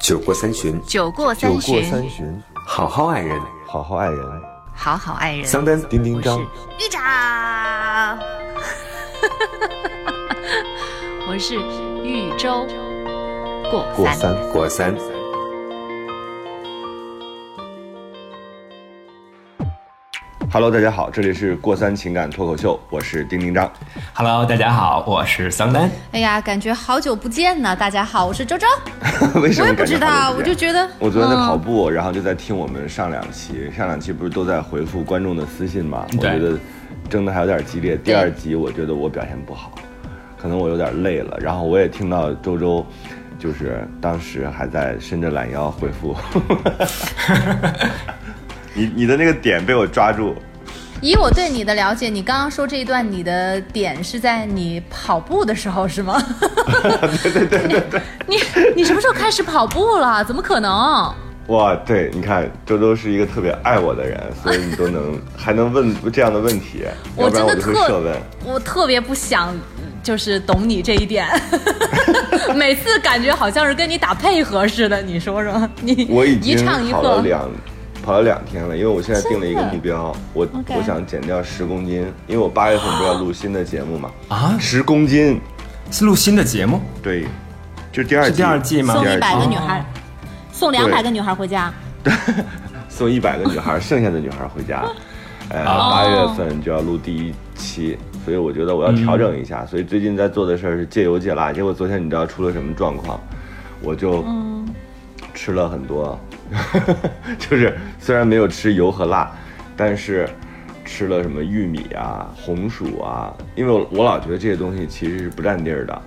酒过三巡，酒过酒过三巡，好好爱人。好好爱人。好好爱人。桑丹，丁丁张，一掌，我是豫州过三。过三。Hello，大家好，这里是过三情感脱口秀，我是丁丁张。Hello，大家好，我是桑丹。哎呀，感觉好久不见呢！大家好，我是周周。为什么我也不知道，我就觉得我昨天在跑嗯步，然后就在听我们上两期，上两期不是都在回复观众的私信嘛？我觉得争的还有点激烈。第二集我觉得我表现不好，可能我有点累了。然后我也听到周周，就是当时还在伸着懒腰回复，你你的那个点被我抓住。以我对你的了解，你刚刚说这一段，你的点是在你跑步的时候是吗？对对对对对。你你什么时候开始跑步了？怎么可能？哇，对，你看周周是一个特别爱我的人，所以你都能还能问这样的问题，我真的特设问。我特别不想，就是懂你这一点。每次感觉好像是跟你打配合似的，你说说，你一我已经唱一和。跑了两跑了两天了，因为我现在定了一个目标，我我想减掉十公斤，因为我八月份不是要录新的节目嘛，啊，十公斤，是录新的节目，对，就第二季，是第二季吗送一百个女孩，送两百个女孩回家。对 送一百个女孩，剩下的女孩回家。呃，哦八月份就要录第一期，所以我觉得我要调整一下。所以最近在做的事儿是戒油戒辣。结果昨天你知道出了什么状况？我就吃了很多，就是虽然没有吃油和辣，但是吃了什么玉米啊、红薯啊，因为我我老觉得这些东西其实是不占地儿的。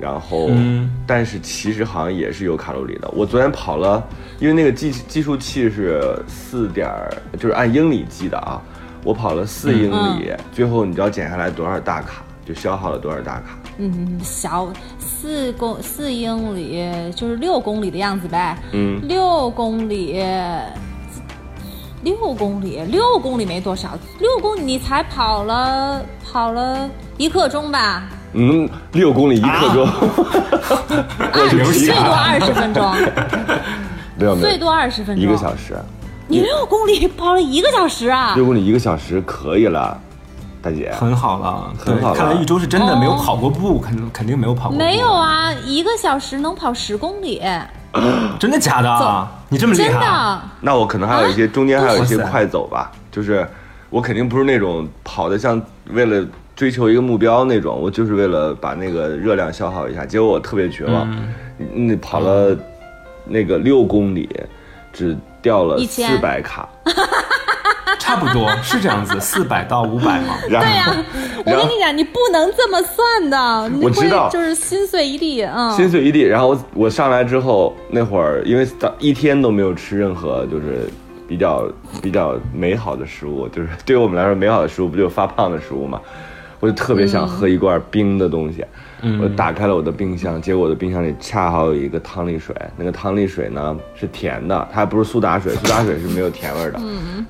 然后，嗯但是其实好像也是有卡路里的。我昨天跑了，因为那个计计数器是四点儿，就是按英里计的啊。我跑了四英里，最后你知道减下来多少大卡，就消耗了多少大卡？嗯，小四公四英里就是六公里的样子呗。嗯，六公里，六公里，六公里没多少，六公里你才跑了跑了一刻钟吧？嗯，六公里一刻钟，二流血最多二十分钟，没有没有，最多二十分钟。一个小时，你六公里跑了一个小时啊？六公里一个小时可以了，大姐。很好了，很好看来一周是真的没有跑过步，肯肯定没有跑过步。没有，啊，一个小时能跑十公里，真的假的？你这么厉真害？的。那我可能还有一些、中间还有一些快走吧，就是我肯定不是那种跑的像为了追求一个目标那种，我就是为了把那个热量消耗一下。结果我特别绝望，嗯，你跑了那个六公里，只掉了一千四百卡，差不多是这样子，四百到五百嘛。然后、对呀、我跟你讲，你不能这么算的，你我知道就是心碎一地，嗯。心碎一地。然后我我上来之后那会儿，因为早一天都没有吃任何就是比较比较美好的食物，就是对于我们来说，美好的食物不就是发胖的食物吗？我就特别想喝一罐冰的东西。我打开了我的冰箱，结果我的冰箱里恰好有一个汤力水，那个汤力水呢是甜的，它还不是苏打水，苏打水是没有甜味儿的。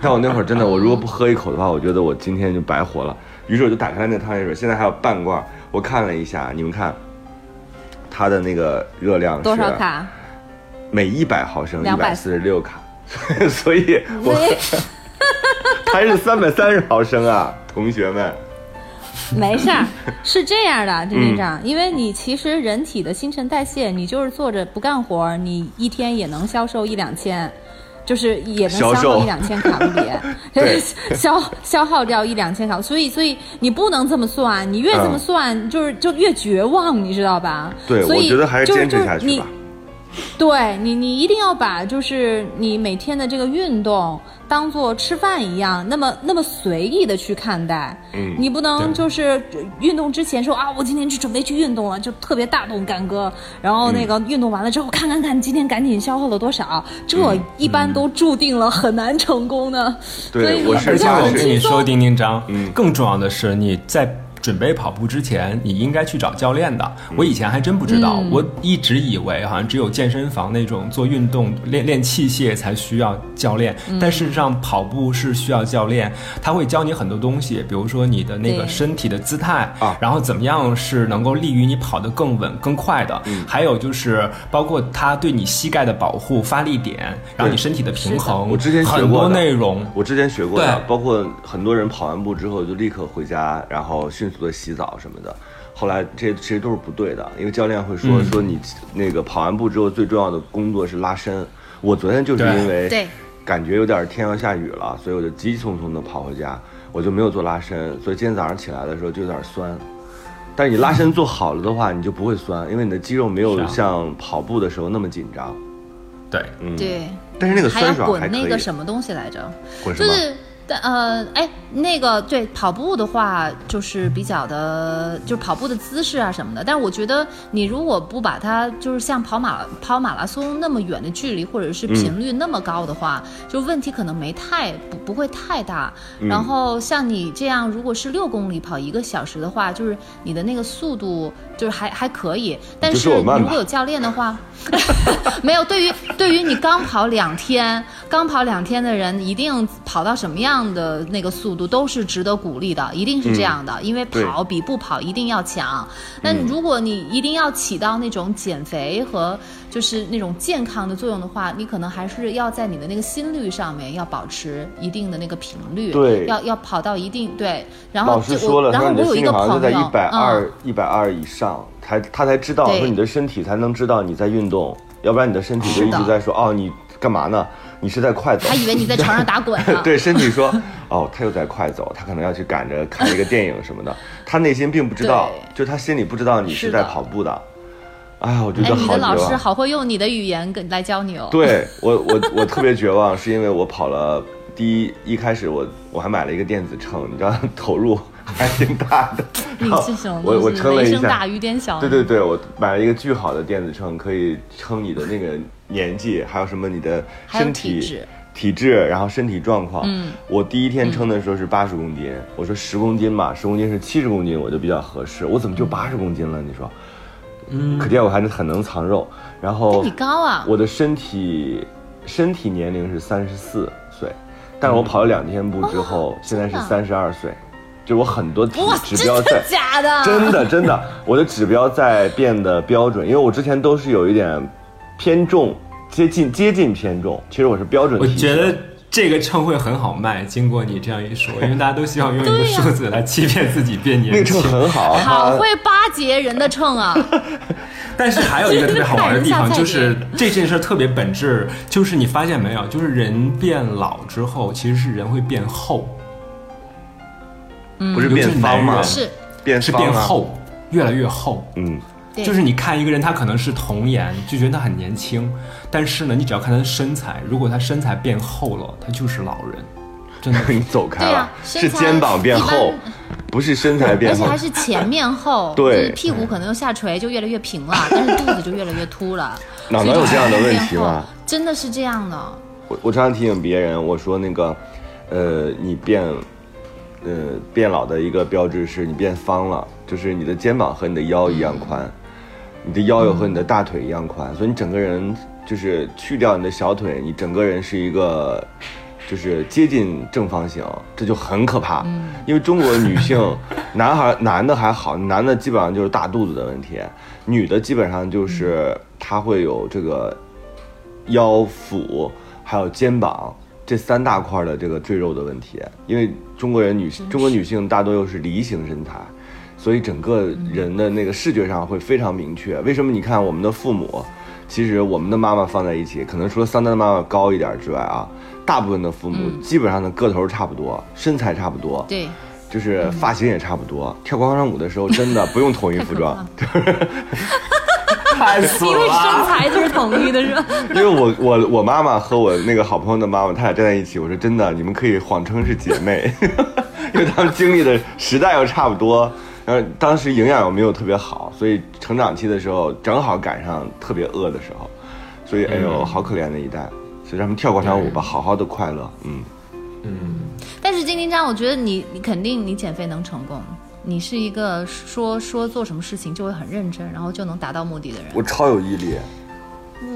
但我那会儿真的，我如果不喝一口的话，我觉得我今天就白活了。于是我就打开了那个汤力水，现在还有半罐。我看了一下，你们看，它的那个热量是多少？卡？每一百毫升一200百四十六卡，所以我没还 是三百三十毫升啊，同学们。没事儿，是这样的，丁嗯队长，因为你其实人体的新陈代谢，你就是坐着不干活，你一天也能销售一两千。就是也能消耗一两千卡路里，消消耗掉一两千卡，所以所以你不能这么算，你越这么嗯算，就是就越绝望，你知道吧？对，所以我觉得还是就坚持就是你下去吧。对你，你一定要把就是你每天的这个运动当做吃饭一样，那么那么随意的去看待。嗯你不能就是运动之前说啊，我今天去准备去运动了，就特别大动干戈。然后那个运动完了之后，看看看今天赶紧消耗了多少，这一般都注定了很难成功的。对所以我是而且我跟你说。丁丁张，嗯更重要的是你在准备跑步之前，你应该去找教练的。我以前还真不知道，我一直以为好像只有健身房那种做运动练练器械才需要教练，但事实上跑步是需要教练，他会教你很多东西，比如说你的那个身体的姿态啊。然后怎么样是能够利于你跑得更稳更快的，还有就是包括他对你膝盖的保护、发力点，然后你身体的平衡，我之前学很多过的内容。我之前学过的，包括很多人跑完步之后就立刻回家，然后迅速的洗澡什么的。后来这其实都是不对的，因为教练会说、嗯说你那个跑完步之后最重要的工作是拉伸。我昨天就是因为对感觉有点天要下雨了，所以我就急急匆匆的跑回家，我就没有做拉伸，所以今天早上起来的时候就有点酸。但是你拉伸做好了的话，你就不会酸，因为你的肌肉没有像跑步的时候那么紧张。对，嗯，对，但是那个酸爽还可以。滚那个什么东西来着？滚什么？就是。但呃，哎，那个对跑步的话，就是比较的，就是跑步的姿势啊什么的。但是我觉得，你如果不把它就是像跑马跑马拉松那么远的距离，或者是频率那么高的话，就问题可能没太不不会太大。然后像你这样，如果是六公里跑一个小时的话，就是你的那个速度就是还还可以。但是如果有教练的话，没有，对于对于你刚跑两天，刚跑两天的人，一定跑到什么样的那个速度都是值得鼓励的，一定是这样的，因为跑比不跑一定要强。那如果你一定要起到那种减肥和就是那种健康的作用的话，你可能还是要在你的那个心率上面要保持一定的那个频率，对要要跑到一定对。然后老师就说了，我然后说你的心率我有一个朋友就在一百二嗯，一百二以上，才他才知道说你的身体才能知道你在运动，要不然你的身体就一直在说哦你干嘛呢？你是在快走他。以为你在床上打滚呢。对身体说哦他又在快走，他可能要去赶着看一个电影什么的，他内心并不知道，就他心里不知道你是在跑步的。哎呀，我觉哎，得你的老师好会用你的语言跟来教你哦。对我我我特别绝望，是因为我跑了第一一开始我我还买了一个电子秤，你知道投入还挺大的。你然后是什么我我？称了一下大，雨点小。对对对，我买了一个巨好的电子秤，可以称你的那个年纪，还有什么你的身体体质然后身体状况。嗯，我第一天称的时候是八十公斤，我说十公斤嘛，十公斤是七十公斤，我就比较合适。我怎么就八十公斤了？你说，嗯，可见我还是很能藏肉。然后你高啊我的身体身体年龄是三十四岁，但是我跑了两天步之后，现在是三十二岁，就我很多体指标在的假的？真的真的，我的指标在变得标准，因为我之前都是有一点偏重，接近接近偏重，其实我是标准体型。觉得这个秤会很好卖。经过你这样一说，因为大家都希望用一个数字来欺骗自己变那个秤年轻。很好，好会巴结人的秤啊！但是还有一个特别好玩的地方，就是 这件事特别本质，就是你发现没有，就是人变老之后，其实是人会变厚，嗯不是变方吗？是，是变方啊，变厚，越来越厚。嗯，对就是你看一个人，他可能是童颜，就觉得他很年轻，但是呢，你只要看他的身材，如果他身材变厚了，他就是老人，真的。你走开了对啊，是肩膀变厚，不是身材变厚而且还。是前面厚，对就是屁股可能又下垂，就越来越平了，但是肚子就越来越凸了。哪能有这样的问题吗？真的是这样的。我我常常提醒别人，我说那个，呃，你变，呃，变老的一个标志是你变方了，就是你的肩膀和你的腰一样宽，你的腰有和你的大腿一样宽，所以你整个人就是去掉你的小腿，你整个人是一个。就是接近正方形，这就很可怕。因为中国女性，男孩男的还好，男的基本上就是大肚子的问题，女的基本上就是她会有这个腰腹还有肩膀这三大块的这个赘肉的问题，因为中国人女中国女性大多又是梨形身材，所以整个人的那个视觉上会非常明确。为什么你看我们的父母，其实我们的妈妈放在一起，可能除了桑丹的妈妈高一点之外啊，大部分的父母基本上的个头差不多，身材差不多，对，就是发型也差不多。跳广场舞的时候真的不用统一服装，太损因为身材就是统一的，是吧？因为我我我妈妈和我那个好朋友的妈妈，她俩站在一起，我说真的，你们可以谎称是姐妹，因为她们经历的时代又差不多，然后当时营养又没有特别好，所以成长期的时候正好赶上特别饿的时候，所以哎呦，好可怜的一代，所以让他们跳广场舞吧，好好的快乐，嗯嗯，但是金金章，我觉得你你肯定你减肥能成功，你是一个说说做什么事情就会很认真，然后就能达到目的的人。我超有毅力。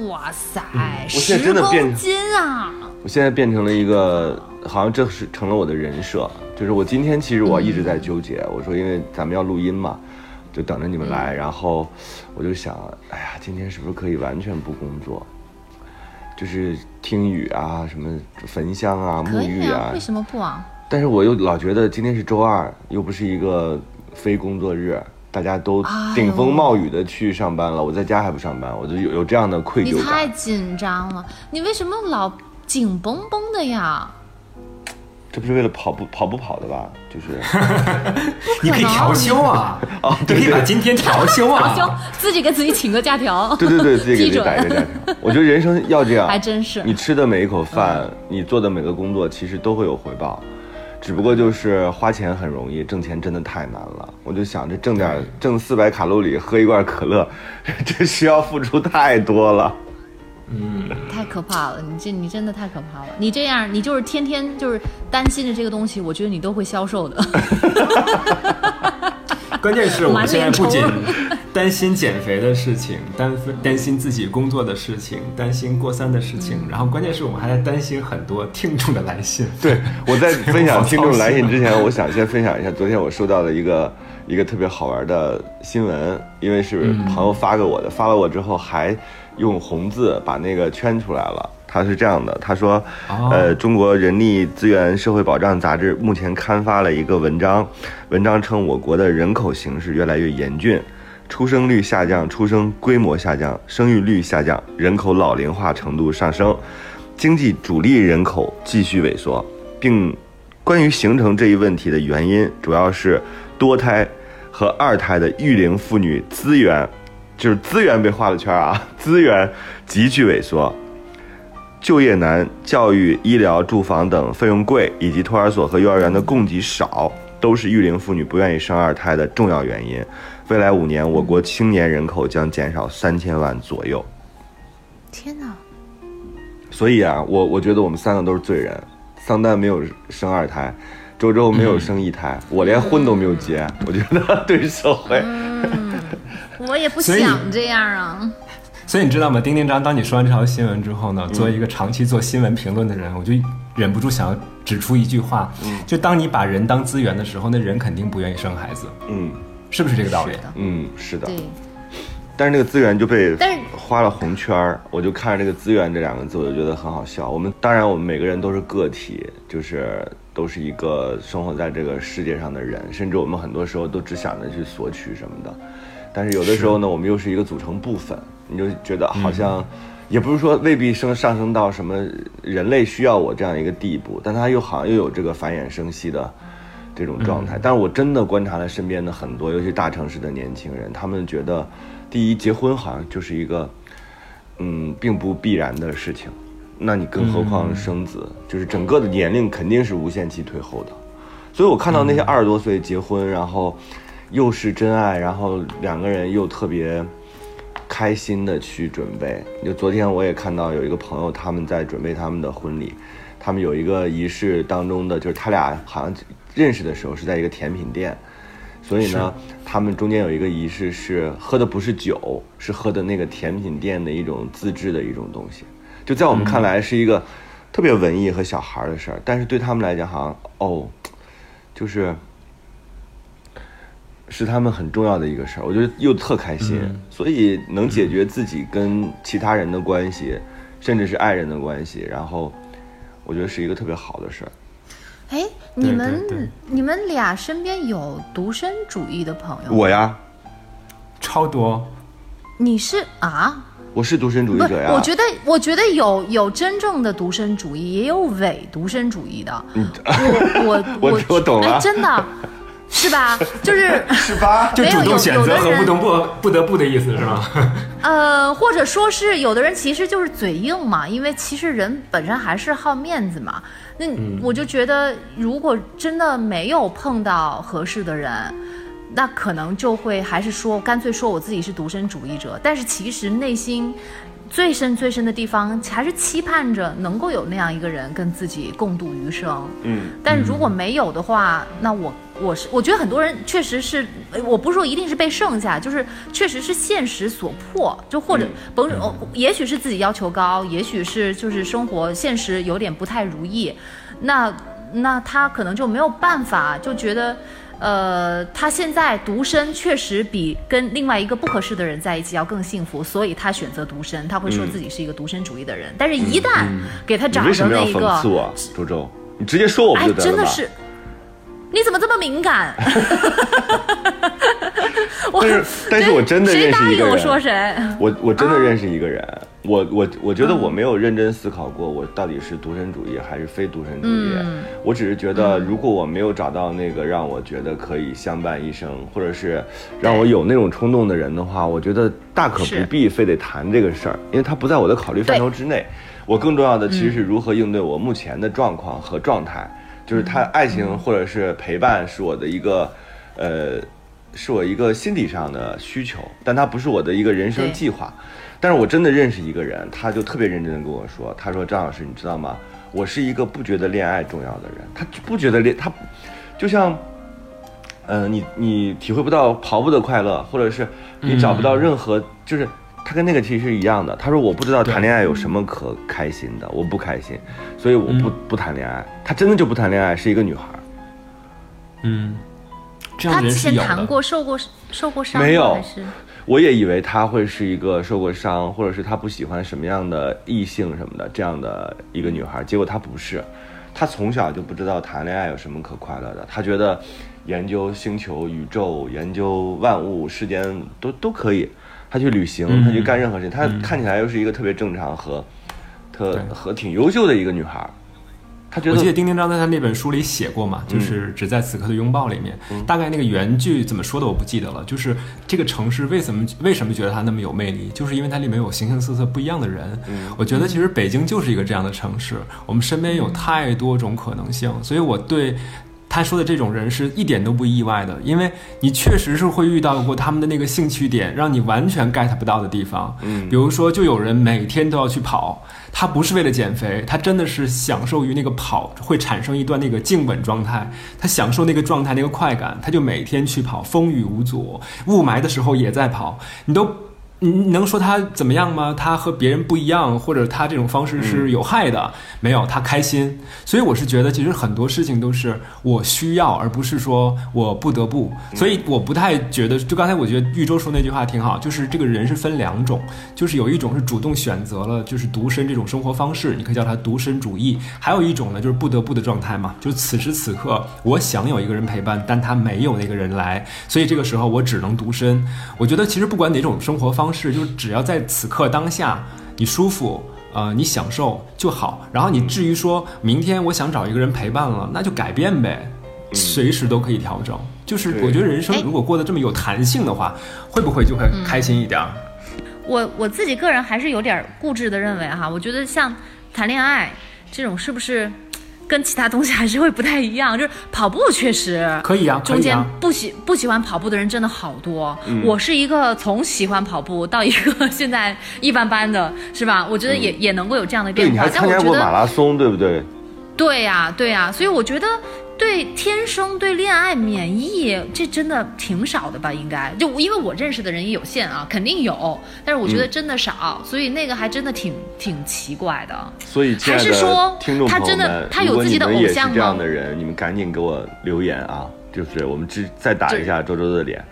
哇塞，我现在十真的变公斤啊！我现在变成了一个，好像这是成了我的人设。就是我今天其实我一直在纠结，我说因为咱们要录音嘛，就等着你们来，然后我就想，哎呀，今天是不是可以完全不工作？就是听雨啊，什么焚香啊、沐浴啊啊，为。什么不啊？但是我又老觉得今天是周二，又不是一个非工作日，大家都顶风冒雨的去上班了，我在家还不上班，我就有有这样的愧疚感。太紧张了，你为什么老紧绷绷的呀？这不是为了跑步跑步跑的吧？就是 你可以调休啊，哦，对可以对对把今天调休啊。就自己给自己请个假条。对对对，自己给自己基准打一个假条。我觉得人生要这样，还真是你吃的每一口饭，你做的每个工作，其实都会有回报。只不过就是花钱很容易，挣钱真的太难了。我就想着挣点挣四百卡路里，喝一罐可乐，这需要付出太多了。太可怕了！你这你真的太可怕了！你这样，你就是天天就是担心着这个东西，我觉得你都会消瘦的。关键是我们现在不仅担心减肥的事情，担担心自己工作的事情，担心过三的事情，然后关键是我们还在担心很多听众的来信。对，我在 分享听众来信之前，我想先分享一下昨天我收到的一个一个特别好玩的新闻，因为是朋友发给我的，发了我之后还用红字把那个圈出来了。他是这样的，他说，哦呃，中国人力资源社会保障杂志目前刊发了一个文章，文章称我国的人口形势越来越严峻，出生率下降，出生规模下降，生育率下降，人口老龄化程度上升，经济主力人口继续萎缩，并关于形成这一问题的原因，主要是多胎和二胎的育龄妇女资源，就是资源被画了圈啊，资源急剧萎缩。就业难、教育、医疗、住房等费用贵，以及托儿所和幼儿园的供给少，都是育龄妇女不愿意生二胎的重要原因。未来五年，我国青年人口将减少三千万左右。天哪！所以啊，我我觉得我们三个都是罪人。桑丹没有生二胎，周周没有生一胎，我连婚都没有结。我觉得对社会，我也不想这样啊。所以你知道吗，丁丁张，当你说完这条新闻之后呢，作为一个长期做新闻评论的人，我就忍不住想要指出一句话，就当你把人当资源的时候，那人肯定不愿意生孩子，嗯是不是这个道理？嗯，是的。对，但是那个资源就被但是画了红圈儿，我就看着这个资源这两个字，我就觉得很好笑。我们当然，我们每个人都是个体，就是都是一个生活在这个世界上的人，甚至我们很多时候都只想着去索取什么的。但是有的时候呢，我们又是一个组成部分，你就觉得好像，也不是说未必升上升到什么人类需要我这样一个地步，但它又好像又有这个繁衍生息的这种状态。但是我真的观察了身边的很多，尤其大城市的年轻人，他们觉得，第一，结婚好像就是一个，嗯，并不必然的事情。那你更何况生子，就是整个的年龄肯定是无限期退后的。所以我看到那些二十多岁结婚，然后又是真爱，然后两个人又特别开心的去准备。就昨天我也看到有一个朋友，他们在准备他们的婚礼，他们有一个仪式当中的，就是他俩好像认识的时候是在一个甜品店，所以呢，他们中间有一个仪式是喝的不是酒，是喝的那个甜品店的一种自制的一种东西，就在我们看来是一个特别文艺和小孩儿的事儿，但是对他们来讲好像哦，就是是他们很重要的一个事儿，我觉得又特开心，所以能解决自己跟其他人的关系，甚至是爱人的关系，然后我觉得是一个特别好的事儿。哎，你们对对你们俩身边有独身主义的朋友？我呀，超多，你是啊？我是独身主义者呀，，我觉得我觉得有有真正的独身主义，也有伪独身主义的。我我我我懂了哎，真的是吧？就是是吧？就没有有主动选有的人择和不得不不得不的意思是吗？呃，或者说是有的人其实就是嘴硬嘛，因为其实人本身还是好面子嘛。那我就觉得，如果真的没有碰到合适的人，那可能就会还是说，干脆说我自己是独身主义者。但是其实内心最深最深的地方，还是期盼着能够有那样一个人跟自己共度余生。嗯，但如果没有的话，那我我是我觉得很多人确实是，呃我不是说一定是被剩下，就是确实是现实所迫，就或者甭、哦也许是自己要求高，也许是就是生活现实有点不太如意，那那他可能就没有办法，就觉得。呃，他现在独身确实比跟另外一个不合适的人在一起要更幸福，所以他选择独身。他会说自己是一个独身主义的人，但是一旦给他找你为什么要着那一个，讽刺我，周周？你直接说我不哎就，得了吗？真的是，你怎么这么敏感？我但是但是我真的认识一个人。说谁？我我真的认识一个人，我我我觉得我没有认真思考过，我到底是独身主义还是非独身主义。嗯。我只是觉得，如果我没有找到那个让我觉得可以相伴一生，或者是让我有那种冲动的人的话，我觉得大可不必非得谈这个事儿，因为他不在我的考虑范畴之内。我更重要的其实是如何应对我目前的状况和状态，就是他爱情或者是陪伴是我的一个，呃。是我一个心理上的需求，但它不是我的一个人生计划。但是我真的认识一个人，他就特别认真的跟我说，他说张老师，你知道吗？我是一个不觉得恋爱重要的人，他就不觉得恋他，就像，呃，你你体会不到跑步的快乐，或者是你找不到任何，就是他跟那个其实是一样的。他说我不知道谈恋爱有什么可开心的，我不开心，所以我不、不谈恋爱。他真的就不谈恋爱，是一个女孩。嗯，这样他之的人是有的。前谈过受过受过伤没有我也以为他会是一个受过伤，或者是他不喜欢什么样的异性什么的这样的一个女孩，结果她不是，他从小就不知道谈恋爱有什么可快乐的，他觉得研究星球、宇宙、研究万物、世间都都可以，她去旅行，嗯。她去干任何事情，她嗯。看起来又是一个特别正常和特和挺优秀的一个女孩，我记得得丁丁章在他那本书里写过嘛，嗯。就是《只在此刻的拥抱》里面，大概那个原句怎么说的我不记得了。就是这个城市为什么为什么觉得它那么有魅力，就是因为它里面有形形色色不一样的人。嗯。我觉得其实北京就是一个这样的城市，我们身边有太多种可能性，所以我对。他说的这种人是一点都不意外的，因为你确实是会遇到过他们的那个兴趣点，让你完全 get 不到的地方。嗯比如说，就有人每天都要去跑，他不是为了减肥，他真的是享受于那个跑会产生一段那个静稳状态，他享受那个状态那个快感，他就每天去跑，风雨无阻，雾霾的时候也在跑，你都。你你能说他怎么样吗？他和别人不一样，或者他这种方式是有害的？没有，他开心。所以我是觉得，其实很多事情都是我需要，而不是说我不得不。所以我不太觉得，就刚才我觉得玉州说那句话挺好，就是这个人是分两种，就是有一种是主动选择了就是独身这种生活方式，你可以叫他独身主义；还有一种呢，就是不得不的状态嘛，就是此时此刻我想有一个人陪伴，但他没有那个人来，所以这个时候我只能独身。我觉得其实不管哪种生活方式，就是只要在此刻当下你舒服。呃，你享受就好，然后你至于说明天我想找一个人陪伴了，那就改变呗，随时都可以调整。就是我觉得人生哎如果过得这么有弹性的话，会不会就会开心一点儿？我我自己个人还是有点固执的认为哈，我觉得像谈恋爱这种是不是跟其他东西还是会不太一样？就是跑步确实可以啊，中间。不喜不喜欢跑步的人真的好多。我是一个从喜欢跑步到一个现在一般般的，是吧？我觉得也、也能够有这样的，变化你还。参加过但我觉得马拉松，对不对？对呀、对呀、所以我觉得对天生对恋爱免疫，这真的挺少的吧？应该就因为我认识的人也有限啊，肯定有，但是我觉得真的少，所以那个还真的挺挺奇怪的。所以，还是说听众他真朋友们，的他有自己的偶像吗这样的人，你们赶紧给我留言啊！就是我们只再打一下周周的脸，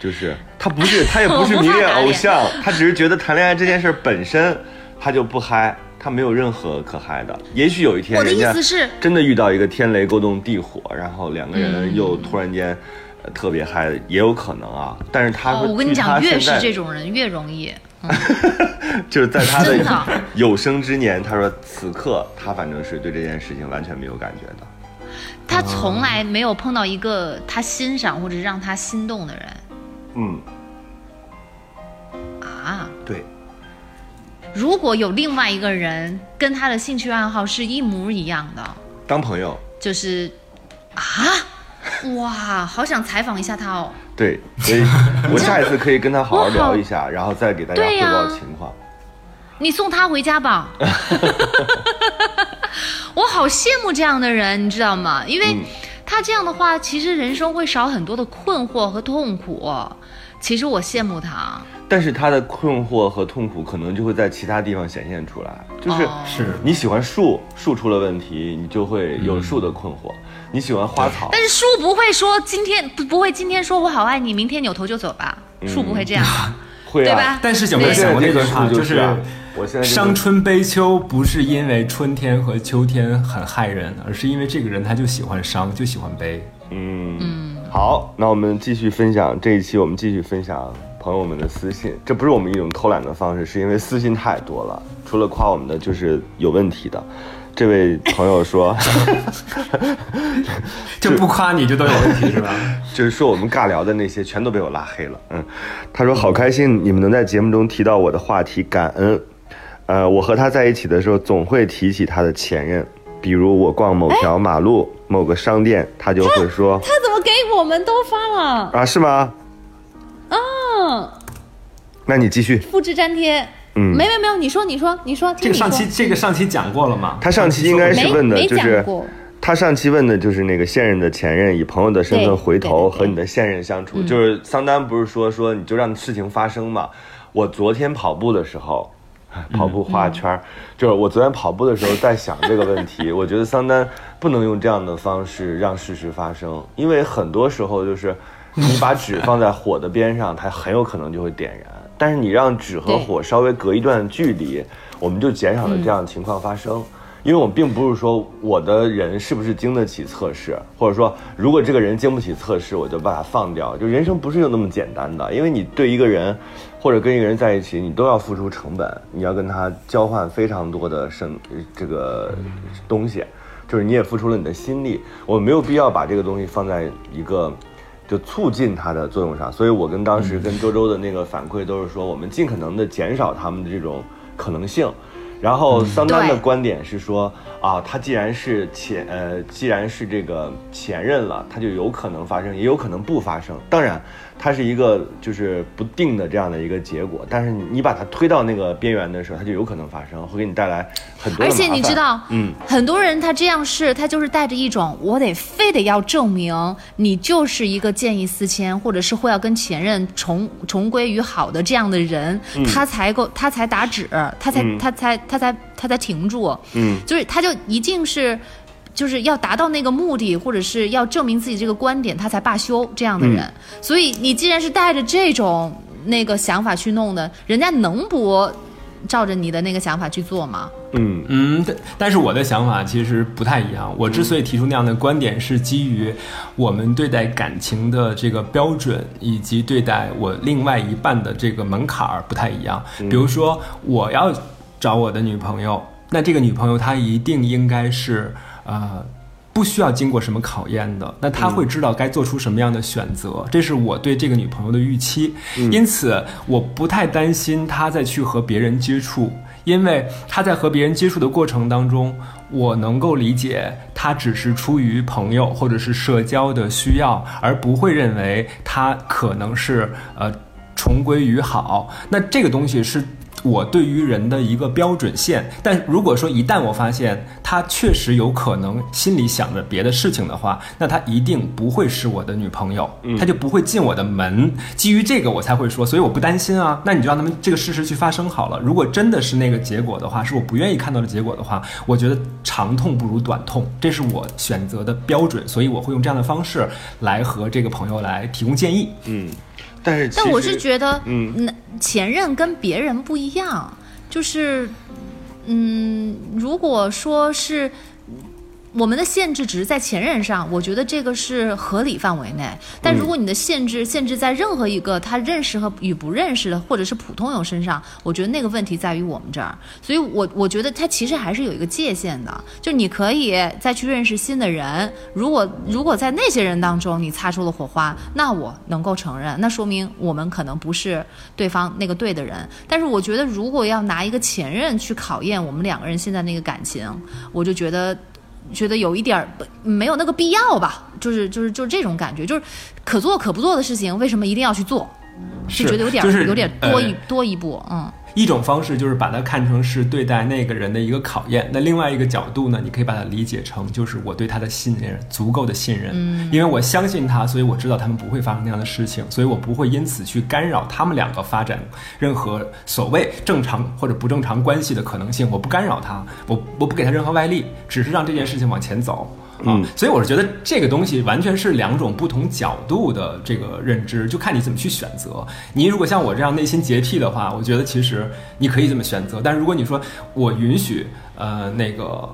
就是他不是他也不是 迷恋偶像，他只是觉得谈恋爱这件事本身他就不嗨，他没有任何可嗨的。也许有一天我的人家意思是真的遇到一个天雷勾动地火，然后两个人嗯又突然间。呃特别嗨，也有可能啊，但是他哦，我跟你讲，越是这种人越容易。就是在他的有生之年，他说此刻他反正是对这件事情完全没有感觉的。他从来没有碰到一个他欣赏或者让他心动的人嗯，啊。对，如果有另外一个人跟他的兴趣爱好是一模一样的，当朋友，就是啊，哇，好想采访一下他哦。对，所以 我下一次可以跟他好好聊一下，然后再给大家汇报情况。你送他回家吧。我好羡慕这样的人，你知道吗？因为他这样的话，其实人生会少很多的困惑和痛苦。其实我羡慕他，但是他的困惑和痛苦可能就会在其他地方显现出来，就是哦是你喜欢树，树出了问题，你就会有树的困惑；你喜欢花草，但是树不会说今天不不会今天说我好爱你，明天扭头就走吧？树不会这样，会啊。对吧？但是有没有对想过那句这个话，树就是啊我现在就是伤春悲秋不是因为春天和秋天很害人，而是因为这个人他就喜欢伤，就喜欢悲。嗯嗯，好，那我们继续分享这一期，我们继续分享朋友们的私信。这不是我们一种偷懒的方式，是因为私信太多了，除了夸我们的就是有问题的。这位朋友说，就不夸你就都有问题是吧？就是说我们尬聊的那些全都被我拉黑了。嗯，他说好开心你们能在节目中提到我的话题，感恩。呃，我和他在一起的时候，总会提起他的前任，比如我逛某条马路、某个商店，他就会说他怎么给我们都发了？啊，是吗？嗯，那你继续。复制粘贴。嗯没没没有，你说你说你说，这个上期这个上期讲过了吗？他上期应该是问的就是他上期问的就是那个现任的前任以朋友的身份回头和你的现任相处，就是桑丹不是说说你就让事情发生嘛？我昨天跑步的时候。跑步画圈儿，就是我昨天跑步的时候在想这个问题。我觉得桑丹不能用这样的方式让事实发生，因为很多时候就是你把纸放在火的边上，它很有可能就会点燃。但是你让纸和火稍微隔一段距离，我们就减少了这样的情况发生。因为我们并不是说我的人是不是经得起测试，或者说如果这个人经不起测试，我就把他放掉。就人生不是就那么简单的，因为你对一个人，或者跟一个人在一起，你都要付出成本，你要跟他交换非常多的生这个东西，就是你也付出了你的心力，我没有必要把这个东西放在一个。就促进它的作用上，所以我跟当时跟周周的那个反馈都是说，我们尽可能的减少他们的这种可能性。然后桑丹的观点是说，啊，他既然是前呃，既然是这个前任了，他就有可能发生，也有可能不发生。当然，它是一个就是不定的这样的一个结果。但是你你把它推到那个边缘的时候，它就有可能发生，会给你带来很多而且你知道，嗯，很多人他这样是，他就是带着一种我得非得要证明你就是一个见异思迁，或者是会要跟前任重重归于好的这样的人，他才够，他才打止，他才、嗯他才他才他才停住，嗯，就是他就一定是。就是要达到那个目的，或者是要证明自己这个观点，他才罢休这样的人。所以你既然是带着这种那个想法去弄的，人家能不照着你的那个想法去做吗？嗯嗯，但但是我的想法其实不太一样。我之所以提出那样的观点，是基于我们对待感情的这个标准，以及对待我另外一半的这个门槛儿不太一样。比如说，我要找我的女朋友，那这个女朋友她一定应该是呃。不需要经过什么考验的，那他会知道该做出什么样的选择，这是我对这个女朋友的预期。因此，我不太担心他再去和别人接触，因为他在和别人接触的过程当中，我能够理解他只是出于朋友或者是社交的需要，而不会认为他可能是呃重归于好。那这个东西是。我对于人的一个标准线，但如果说一旦我发现他确实有可能心里想着别的事情的话，那他一定不会是我的女朋友，他就不会进我的门。基于这个，我才会说，所以我不担心啊。那你就让他们这个事实去发生好了。如果真的是那个结果的话，是我不愿意看到的结果的话，我觉得长痛不如短痛，这是我选择的标准，所以我会用这样的方式来和这个朋友来提供建议。嗯，但是但我是觉得，嗯那前任跟别人不一样，就是，嗯，如果说是。我们的限制只是在前任上，我觉得这个是合理范围内。但如果你的限制限制在任何一个他认识和与不认识的，或者是普通友身上，我觉得那个问题在于我们这儿。所以我我觉得他其实还是有一个界限的，就你可以再去认识新的人。如果如果在那些人当中你擦出了火花，那我能够承认，那说明我们可能不是对方那个对的人。但是我觉得，如果要拿一个前任去考验我们两个人现在那个感情，我就觉得。觉得有一点儿不没有那个必要吧，就是就是就是这种感觉，就是可做可不做的事情，为什么一定要去做？是就觉得有点儿、就是有点多一、呃多一步，嗯，一种方式就是把它看成是对待那个人的一个考验，那另外一个角度呢，你可以把它理解成就是我对他的信任，足够的信任，嗯，因为我相信他，所以我知道他们不会发生那样的事情，所以我不会因此去干扰他们两个发展任何所谓正常或者不正常关系的可能性，我不干扰他，我我不给他任何外力，只是让这件事情往前走。啊，所以我是觉得这个东西完全是两种不同角度的这个认知，就看你怎么去选择。你如果像我这样内心洁癖的话，我觉得其实你可以这么选择。但如果你说我允许呃那个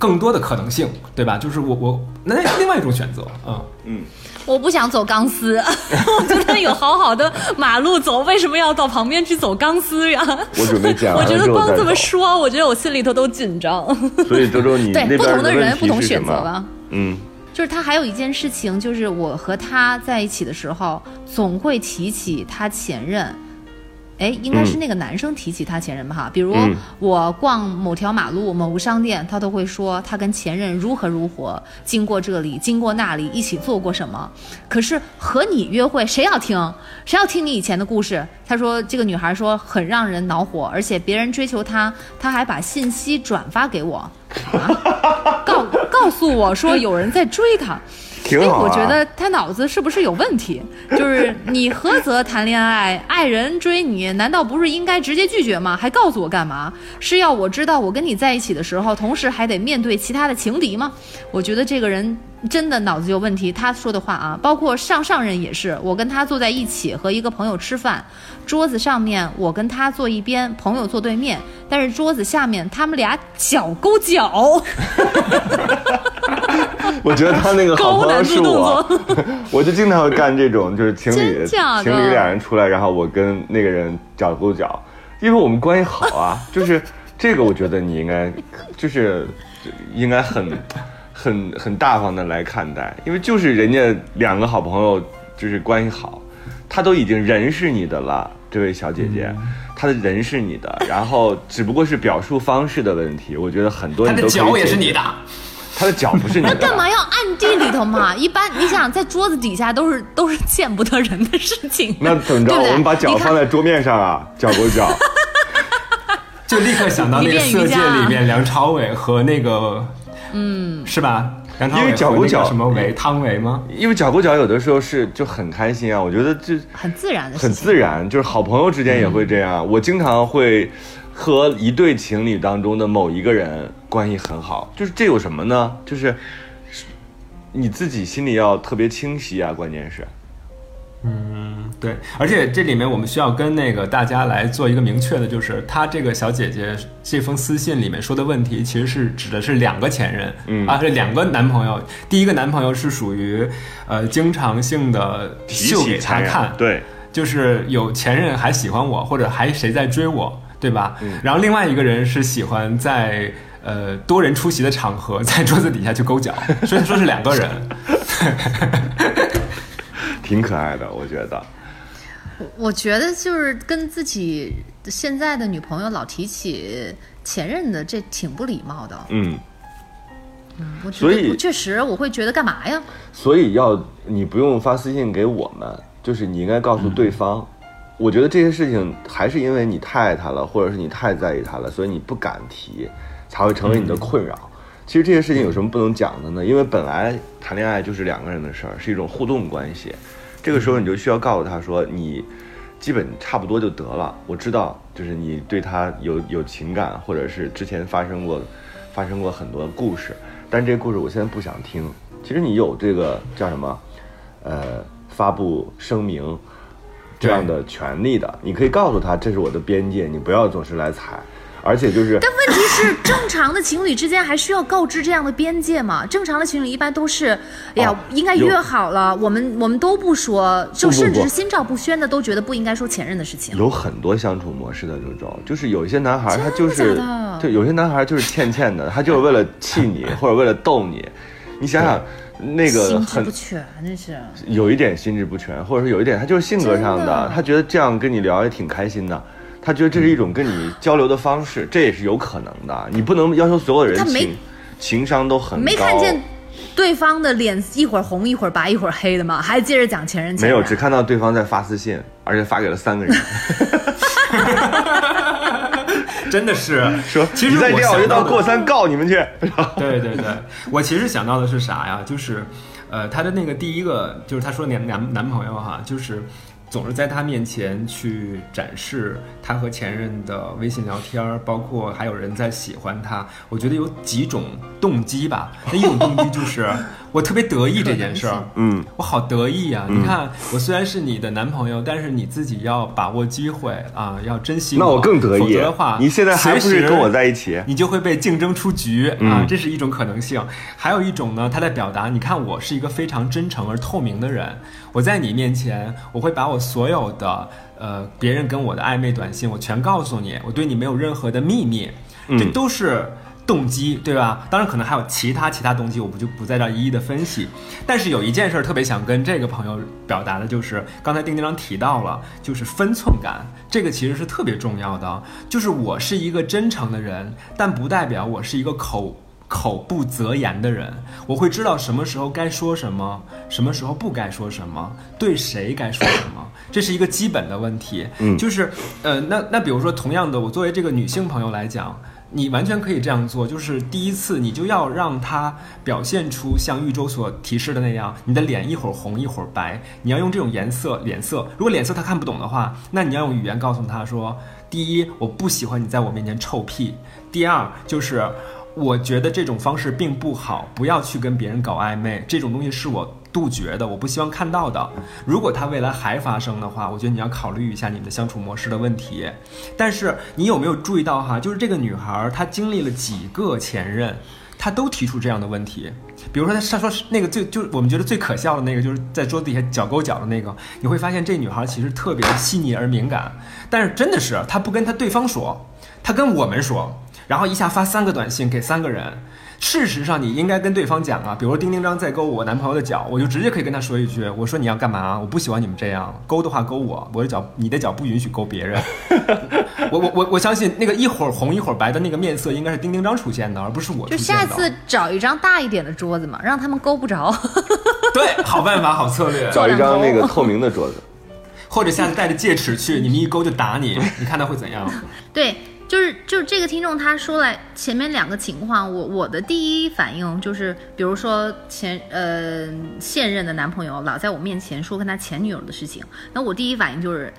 更多的可能性，对吧？就是我我那是另外一种选择啊。嗯，我不想走钢丝，我觉得有好好的马路走，为什么要到旁边去走钢丝呀？我准备讲我觉得光这么说，我觉得我心里头都紧张。所以周周你对不同的人不同选择吧。嗯，就是他还有一件事情，就是我和他在一起的时候，总会提起他前任。哎，应该是那个男生提起他前任吧？哈，比如嗯我逛某条马路、某个商店，他都会说他跟前任如何如何，经过这里，经过那里，一起做过什么。可是和你约会，谁要听？谁要听你以前的故事？他说这个女孩说很让人恼火，而且别人追求她，她还把信息转发给我，啊、告告诉我说有人在追她。哎，挺好、啊。我觉得他脑子是不是有问题？就是你何则谈恋爱，爱人追你，难道不是应该直接拒绝吗？还告诉我干嘛？是要我知道我跟你在一起的时候，同时还得面对其他的情敌吗？我觉得这个人真的脑子有问题。他说的话啊，包括上上任也是，我跟他坐在一起和一个朋友吃饭，桌子上面我跟他坐一边，朋友坐对面，但是桌子下面他们俩脚勾脚。我觉得他那个好朋友是我，我就经常会干这种，就是情侣 情侣俩人出来，然后我跟那个人脚勾脚，因为我们关系好啊，就是这个，我觉得你应该就是应该很很很大方的来看待，因为就是人家两个好朋友就是关系好，他都已经人是你的了，这位小姐姐。他的人是你的，然后只不过是表述方式的问题。我觉得很多他人都可以的脚也是你的，他的脚不是你的，那干嘛要暗地里头嘛？一般你想在桌子底下都是都是见不得人的事情。那怎么着？对对我们把脚放在桌面上啊，脚勾脚。就立刻想到那个 《色戒》里面梁朝伟和那个，嗯，是吧？梁朝因为伟和那个脚勾脚什么维汤唯吗？因为脚勾脚有的时候是就很开心啊，我觉得这很自然的，很自然，就是好朋友之间也会这样。我经常会和一对情侣当中的某一个人关系很好，就是这有什么呢？就是你自己心里要特别清晰啊，关键是。嗯，对，而且这里面我们需要跟那个大家来做一个明确的，就是她这个小姐姐这封私信里面说的问题，其实是指的是两个前任，嗯啊，是两个男朋友。第一个男朋友是属于呃经常性的秀给她看，对，就是有前任还喜欢我，或者还谁在追我，对吧？嗯然后另外一个人是喜欢在呃多人出席的场合，在桌子底下去勾脚，所以说是两个人。挺可爱的，我觉得。我觉得就是跟自己现在的女朋友老提起前任的，这挺不礼貌的。嗯，嗯我觉所以得确实我会觉得干嘛呀？所以要你不用发私信给我们，就是你应该告诉对方。我觉得这些事情还是因为你太爱他了，或者是你太在意他了，所以你不敢提，才会成为你的困扰。其实这些事情有什么不能讲的呢？因为本来谈恋爱就是两个人的事儿，是一种互动关系。这个时候你就需要告诉他说，你基本差不多就得了。我知道，就是你对他有有情感，或者是之前发生过发生过很多故事，但这个故事我现在不想听。其实你有这个叫什么，呃，发布声明这样的权利的，你可以告诉他这是我的边界，你不要总是来踩。而且就是但问题是，正常的情侣之间还需要告知这样的边界吗？正常的情侣一般都是，哎呀，哦应该约好了，我们我们都不说，就甚至是心照不宣的，都觉得不应该说前任的事情。有很多相处模式的这种，就是有一些男孩他就是对，有些男孩就是欠欠的，他就是为了气你或者为了 逗你。你想想，那个心智很不全，那是。有一点心智不全，或者说有一点他就是性格上真的他觉得这样跟你聊也挺开心的。他觉得这是一种跟你交流的方式，这也是有可能的。你不能要求所有人他没情情商都很高。没看见对方的脸一会儿红一会儿白一会儿黑的吗？还接着讲前任。没有，只看到对方在发私信，而且发给了三个人。真的是说其实我你再这样，我就到想到的过三告你们去。对对对，我其实想到的是啥呀？就是，呃，她的那个第一个，就是她说男男男朋友哈，就是总是在他面前去展示他和前任的微信聊天儿，包括还有人在喜欢他。我觉得有几种动机吧。那一种动机就是我特别得意这件事儿，嗯，我好得意呀、你看，我虽然是你的男朋友，但是你自己要把握机会啊，要珍惜那我更得意否则的话，。你现在还不是跟我在一起？你就会被竞争出局啊嗯，这是一种可能性。还有一种呢，他在表达，你看我是一个非常真诚而透明的人，我在你面前，我会把我所有的呃别人跟我的暧昧短信，我全告诉你，我对你没有任何的秘密，这嗯都是。动机对吧？当然可能还有其他其他动机，我不就不在这儿一一的分析。但是有一件事儿特别想跟这个朋友表达的，就是刚才丁丁章提到了，就是分寸感，这个其实是特别重要的。就是我是一个真诚的人，但不代表我是一个口口不择言的人。我会知道什么时候该说什么，什么时候不该说什么，对谁该说什么，这是一个基本的问题。嗯就是呃，那那比如说，同样的，我作为这个女性朋友来讲。你完全可以这样做，就是第一次你就要让他表现出像玉州所提示的那样，你的脸一会儿红一会儿白，你要用这种颜色脸色。如果脸色他看不懂的话，那你要用语言告诉他说：第一，我不喜欢你在我面前臭屁；第二，就是我觉得这种方式并不好，不要去跟别人搞暧昧，这种东西是我 杜绝的，我不希望看到的。如果它未来还发生的话，我觉得你要考虑一下你们的相处模式的问题。但是你有没有注意到哈？就是这个女孩，她经历了几个前任，她都提出这样的问题。比如说，她说那个最就我们觉得最可笑的那个，就是在桌子底下脚勾脚的那个，你会发现这女孩其实特别细腻而敏感，但是真的是她不跟她对方说，她跟我们说，然后一下发三个短信给三个人。事实上，你应该跟对方讲啊，比如说丁丁张在勾我男朋友的脚，我就直接可以跟他说一句，我说你要干嘛？我不喜欢你们这样勾的话勾我，我的脚你的脚不允许勾别人。我我我我相信那个一会儿红一会儿白的那个面色应该是丁丁张出现的，而不是我出就现的。下次找一张大一点的桌子嘛，让他们勾不着。对，好办法，好策略。找一张那个透明的桌子。或者下次带着戒尺去，你们一勾就打你，你看他会怎样？对，就是就是这个听众他说了前面两个情况，我我的第一反应就是，比如说前呃现任的男朋友老在我面前说跟他前女友的事情，那我第一反应就是。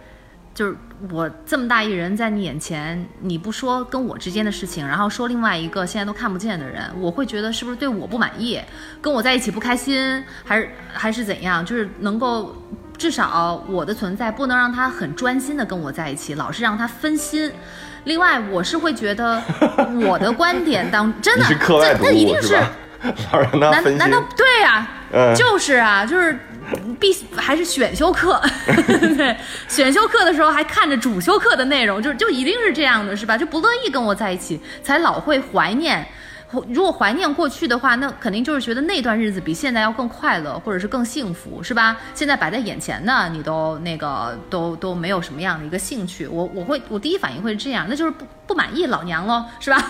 就是我这么大一人在你眼前，你不说跟我之间的事情，然后说另外一个现在都看不见的人，我会觉得是不是对我不满意，跟我在一起不开心，还是还是怎样？就是能够至少我的存在不能让他很专心的跟我在一起，老是让他分心。另外，我是会觉得 我的观点当真的，你是课外这那一定是？老让他分心。难难道对呀、嗯就是啊，就是必还是选修课，对，选修课的时候还看着主修课的内容，就就一定是这样的，是吧？就不乐意跟我在一起，才老会怀念。如果怀念过去的话，那肯定就是觉得那段日子比现在要更快乐，或者是更幸福，是吧？现在摆在眼前呢，你都那个都都没有什么样的一个兴趣。我我会我第一反应会是这样，那就是不不满意老娘喽，是吧？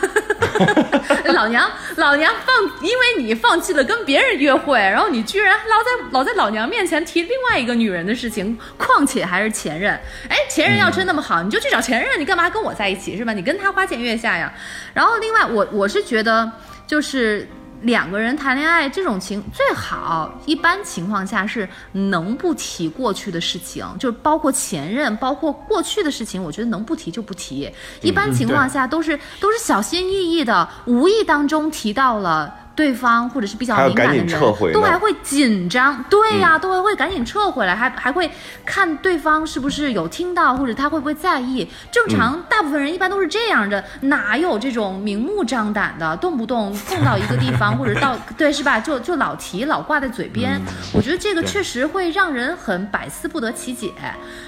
老娘老娘放，因为你放弃了跟别人约会，然后你居然老在老在老娘面前提另外一个女人的事情，况且还是前任。哎，前任要真那么好，你就去找前任，你干嘛跟我在一起是吧？你跟他花前月下呀。然后另外，我我是觉得就是。两个人谈恋爱这种情最好，一般情况下是能不提过去的事情，就是包括前任，包括过去的事情，我觉得能不提就不提。一般情况下都是、都是小心翼翼的，无意当中提到了。对方或者是比较敏感的人，都还会紧张，对呀、都还会赶紧撤回来，还还会看对方是不是有听到，或者他会不会在意。正常，大部分人一般都是这样的，哪有这种明目张胆的，动不动碰到一个地方或者到 对是吧，就就老提老挂在嘴边。我觉得这个确实会让人很百思不得其解。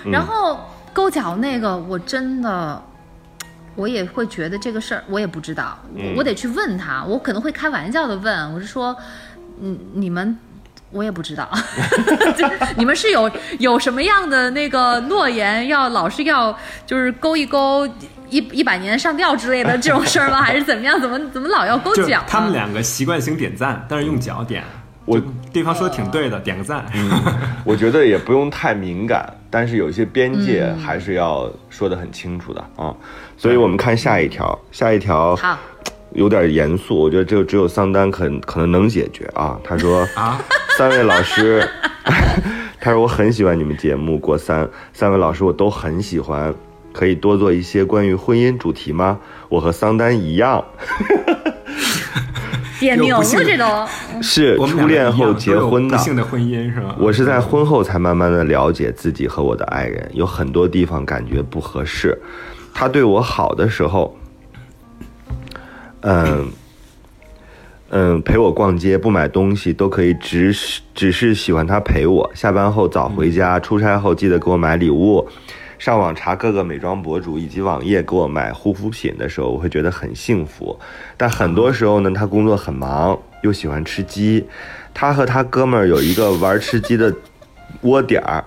嗯然后勾脚那个，我真的。我也会觉得这个事儿，我也不知道，我嗯我得去问他，我可能会开玩笑的问，我是说，嗯，你们，我也不知道，就 你们是有有什么样的那个诺言，要老是要就是勾一勾一一百年上吊之类的这种事儿吗？还是怎么样？怎么怎么老要勾脚呢？他们两个习惯性点赞，但是用脚点。我对方说的挺对的，点个赞。嗯我觉得也不用太敏感，但是有一些边界还是要说得很清楚的啊。所以我们看下一条，下一条好，有点严肃，我觉得这个只有桑丹可可能能解决啊。他说啊，三位老师，他说我很喜欢你们节目，国三。三位老师我都很喜欢，可以多做一些关于婚姻主题吗？我和桑丹一样，点名了这都。是初恋后结婚的不。幸的婚姻是吧？我是在婚后才慢慢的了解自己和我的爱人，有很多地方感觉不合适。他对我好的时候，嗯嗯，陪我逛街不买东西都可以，只是只是喜欢他陪我。下班后早回家，出差后记得给我买礼物。上网查各个美妆博主以及网页给我买护肤品的时候，我会觉得很幸福。但很多时候呢，他工作很忙，又喜欢吃鸡。他和他哥们儿有一个玩吃鸡的窝点儿，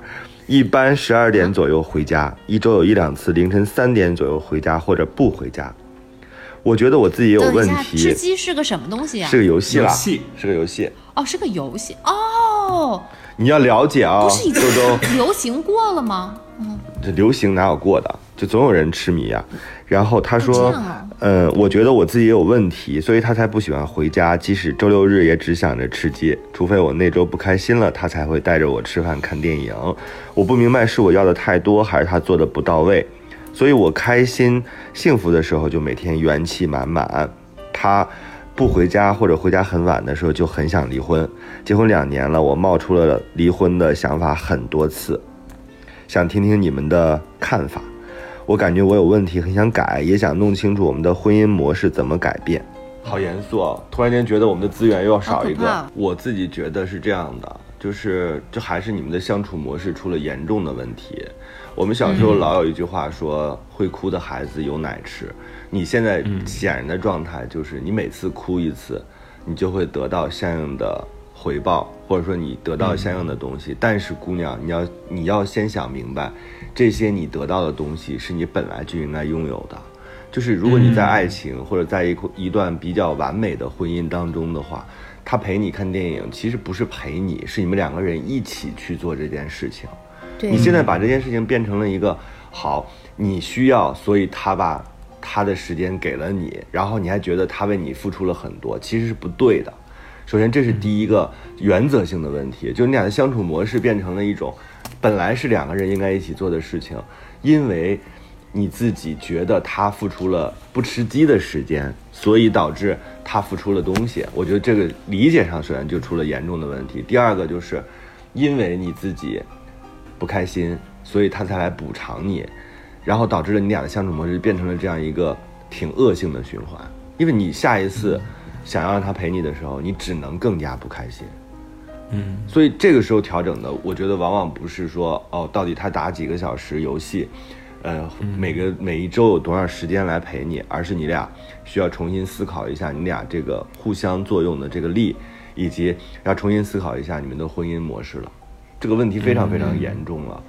一般十二点左右回家，一周有一两次凌晨三点左右回家或者不回家。我觉得我自己也有问题，吃，鸡是个什么东西啊是？个游戏啦，游戏是个游戏。哦，是个游戏哦，你要了解啊、不是已经周周，流行过了吗？这流行哪有过的？就总有人痴迷啊、然后他说嗯，我觉得我自己也有问题，所以他才不喜欢回家，即使周六日也只想着吃鸡，除非我那周不开心了，他才会带着我吃饭看电影。我不明白是我要的太多，还是他做的不到位。所以我开心幸福的时候就每天元气满满，他不回家或者回家很晚的时候就很想离婚。结婚两年了，我冒出了离婚的想法很多次，想听听你们的看法。我感觉我有问题，很想改，也想弄清楚我们的婚姻模式怎么改变。好严肃啊！突然间觉得我们的资源又要少一个。我自己觉得是这样的，就是这还是你们的相处模式出了严重的问题。我们小时候老有一句话说：“会哭的孩子有奶吃。”你现在显然的状态就是，你每次哭一次，你就会得到相应的回报，或者说你得到相应的东西。但是姑娘，你要你要先想明白，这些你得到的东西是你本来就应该拥有的。就是如果你在爱情或者在一一段比较完美的婚姻当中的话，他陪你看电影，其实不是陪你，是你们两个人一起去做这件事情。对你现在把这件事情变成了一个好，你需要，所以他把他的时间给了你，然后你还觉得他为你付出了很多，其实是不对的。首先，这是第一个原则性的问题，就是你俩的相处模式变成了一种本来是两个人应该一起做的事情，因为你自己觉得他付出了不吃鸡的时间，所以导致他付出了东西。我觉得这个理解上首先就出了严重的问题。第二个就是因为你自己不开心，所以他才来补偿你，然后导致了你俩的相处模式变成了这样一个挺恶性的循环。因为你下一次想要让他陪你的时候，你只能更加不开心。嗯，所以这个时候调整的，我觉得往往不是说哦，到底他打几个小时游戏，呃，每个每一周有多少时间来陪你，而是你俩需要重新思考一下你俩这个互相作用的这个力，以及要重新思考一下你们的婚姻模式了。这个问题非常非常严重了。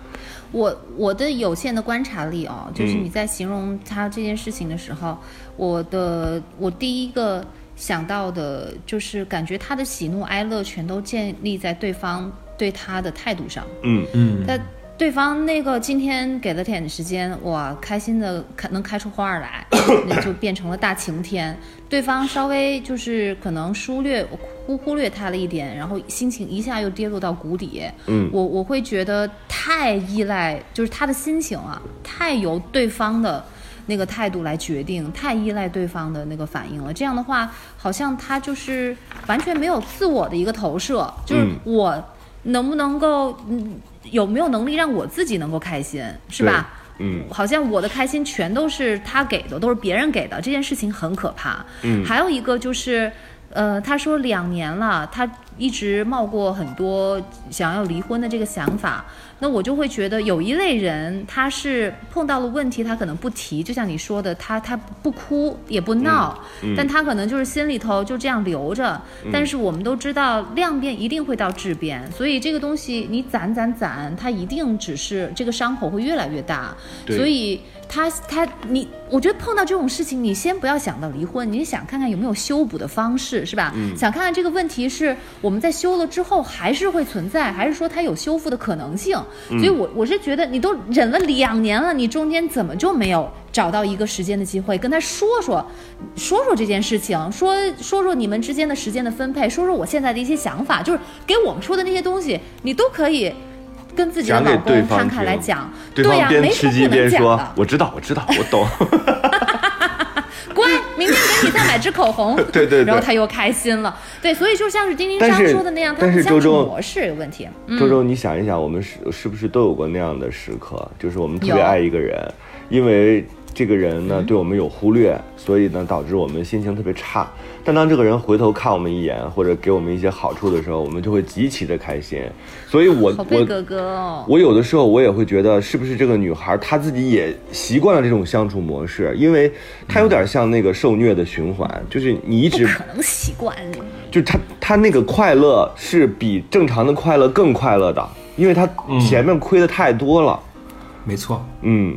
我我的有限的观察力哦，就是嗯你在形容他这件事情的时候，我的我第一个想到的就是感觉他的喜怒哀乐全都建立在对方对他的态度上。嗯嗯，但对方那个今天给了点时间，哇，开心的开能开出花儿来，那就变成了大晴天。对方稍微就是可能疏略忽忽略他了一点，然后心情一下又跌落到谷底。嗯我我会觉得太依赖，就是他的心情啊，太由对方的。那个态度来决定，太依赖对方的那个反应了。这样的话，好像他就是完全没有自我的一个投射，就是嗯我能不能够，嗯，有没有能力让我自己能够开心，是吧？嗯好像我的开心全都是他给的，都是别人给的，这件事情很可怕。嗯还有一个就是，呃，他说两年了，他一直冒过很多想要离婚的这个想法。那我就会觉得有一类人，他是碰到了问题，他可能不提，就像你说的，他他不哭也不闹，嗯但他可能就是心里头就这样留着。但是我们都知道，量变一定会到质变，所以这个东西你攒攒攒，它一定只是这个伤口会越来越大。所以他他你，我觉得碰到这种事情，你先不要想到离婚，你想看看有没有修补的方式，是吧？想看看这个问题是我我们在修了之后还是会存在，还是说它有修复的可能性？所以我我是觉得你都忍了两年了，你中间怎么就没有找到一个时间的机会跟他说说，说说这件事情，说说说你们之间的时间的分配，说说我现在的一些想法，就是给我们说的那些东西，你都可以。跟自己的讲给老对方公摊开来听讲，对方边没什么吃鸡边不能讲的：“。说我知道，我知道，我懂。乖，明天给你再买支口红。对对对然后他又开心了。对，所以就像是丁丁章说的那样，他但们相处是周周模式有问题。嗯，周周，你想一想，我们是是不是都有过那样的时刻？就是我们特别爱一个人，因为这个人呢对我们有忽略，所以呢导致我们心情特别差。但当这个人回头看我们一眼，或者给我们一些好处的时候，我们就会极其的开心。所以我我好贝哥哥哦。我有的时候我也会觉得，是不是这个女孩她自己也习惯了这种相处模式？因为她有点像那个受虐的循环，就是你一直可能习惯，就她她那个快乐是比正常的快乐更快乐的，因为她前面亏的太多了。没错，嗯，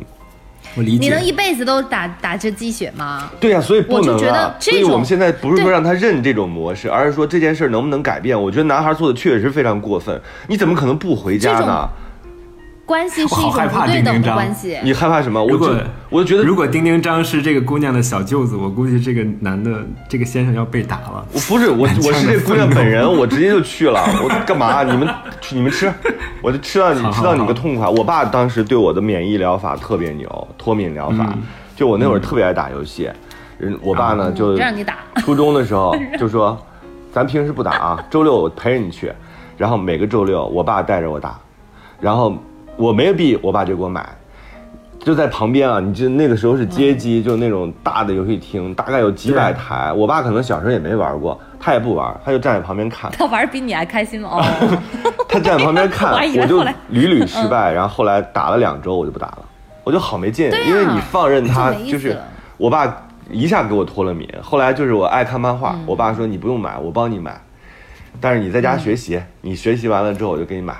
我理解。你能一辈子都打打这鸡血吗？对呀、所以不能我就觉啊得。所以我们现在不是说让他认这种模式，而是说这件事能不能改变？我觉得男孩做的确实非常过分，你怎么可能不回家这呢？关系是一种我好害怕不对等的丁丁章关系。你害怕什么？我如果就我就觉得如果丁丁章是这个姑娘的小舅子，我估计这个男的这个先生要被打了。我不是我，我是这姑娘本人，我直接就去了。我干嘛？你们 你们吃，我就吃到你吃到你个痛快。我爸当时对我的免疫疗法特别牛，脱敏疗法。就我那会儿特别爱打游戏，人我爸呢就让你打初中的时候 就说，咱平时不打啊，周六我陪着你去。然后每个周六我爸带着我打，然后我没有币，我爸就给我买。就在旁边啊，你就那个时候是街机，就那种大的游戏厅，大概有几百台。我爸可能小时候也没玩过，他也不玩，他就站在旁边看。他玩比你还开心哦。他站在旁边看 我就屡屡失败，然后后来打了两周，我就不打了，我就好没劲，啊因为你放任他就是我爸一下给我脱了敏。后来就是我爱看漫画，嗯我爸说你不用买，我帮你买，但是你在家学习，你学习完了之后我就给你买。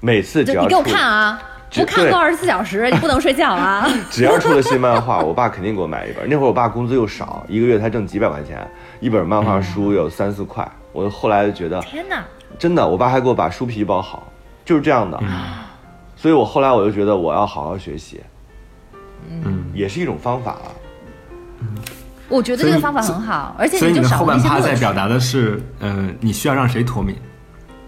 每次只要就你给我出看啊，只不看够二十四小时，你不能睡觉啊。只要出了新漫画，我爸肯定给我买一本。那会儿我爸工资又少，一个月才挣几百块钱，一本漫画书有三四块。我后来就觉得，天哪！真的，我爸还给我把书皮包好，就是这样的。嗯所以我后来我就觉得我要好好学习，嗯，也是一种方法啊。我觉得这个方法很好，而且所以你的就少了后半趴在表达的是，嗯、你需要让谁脱敏？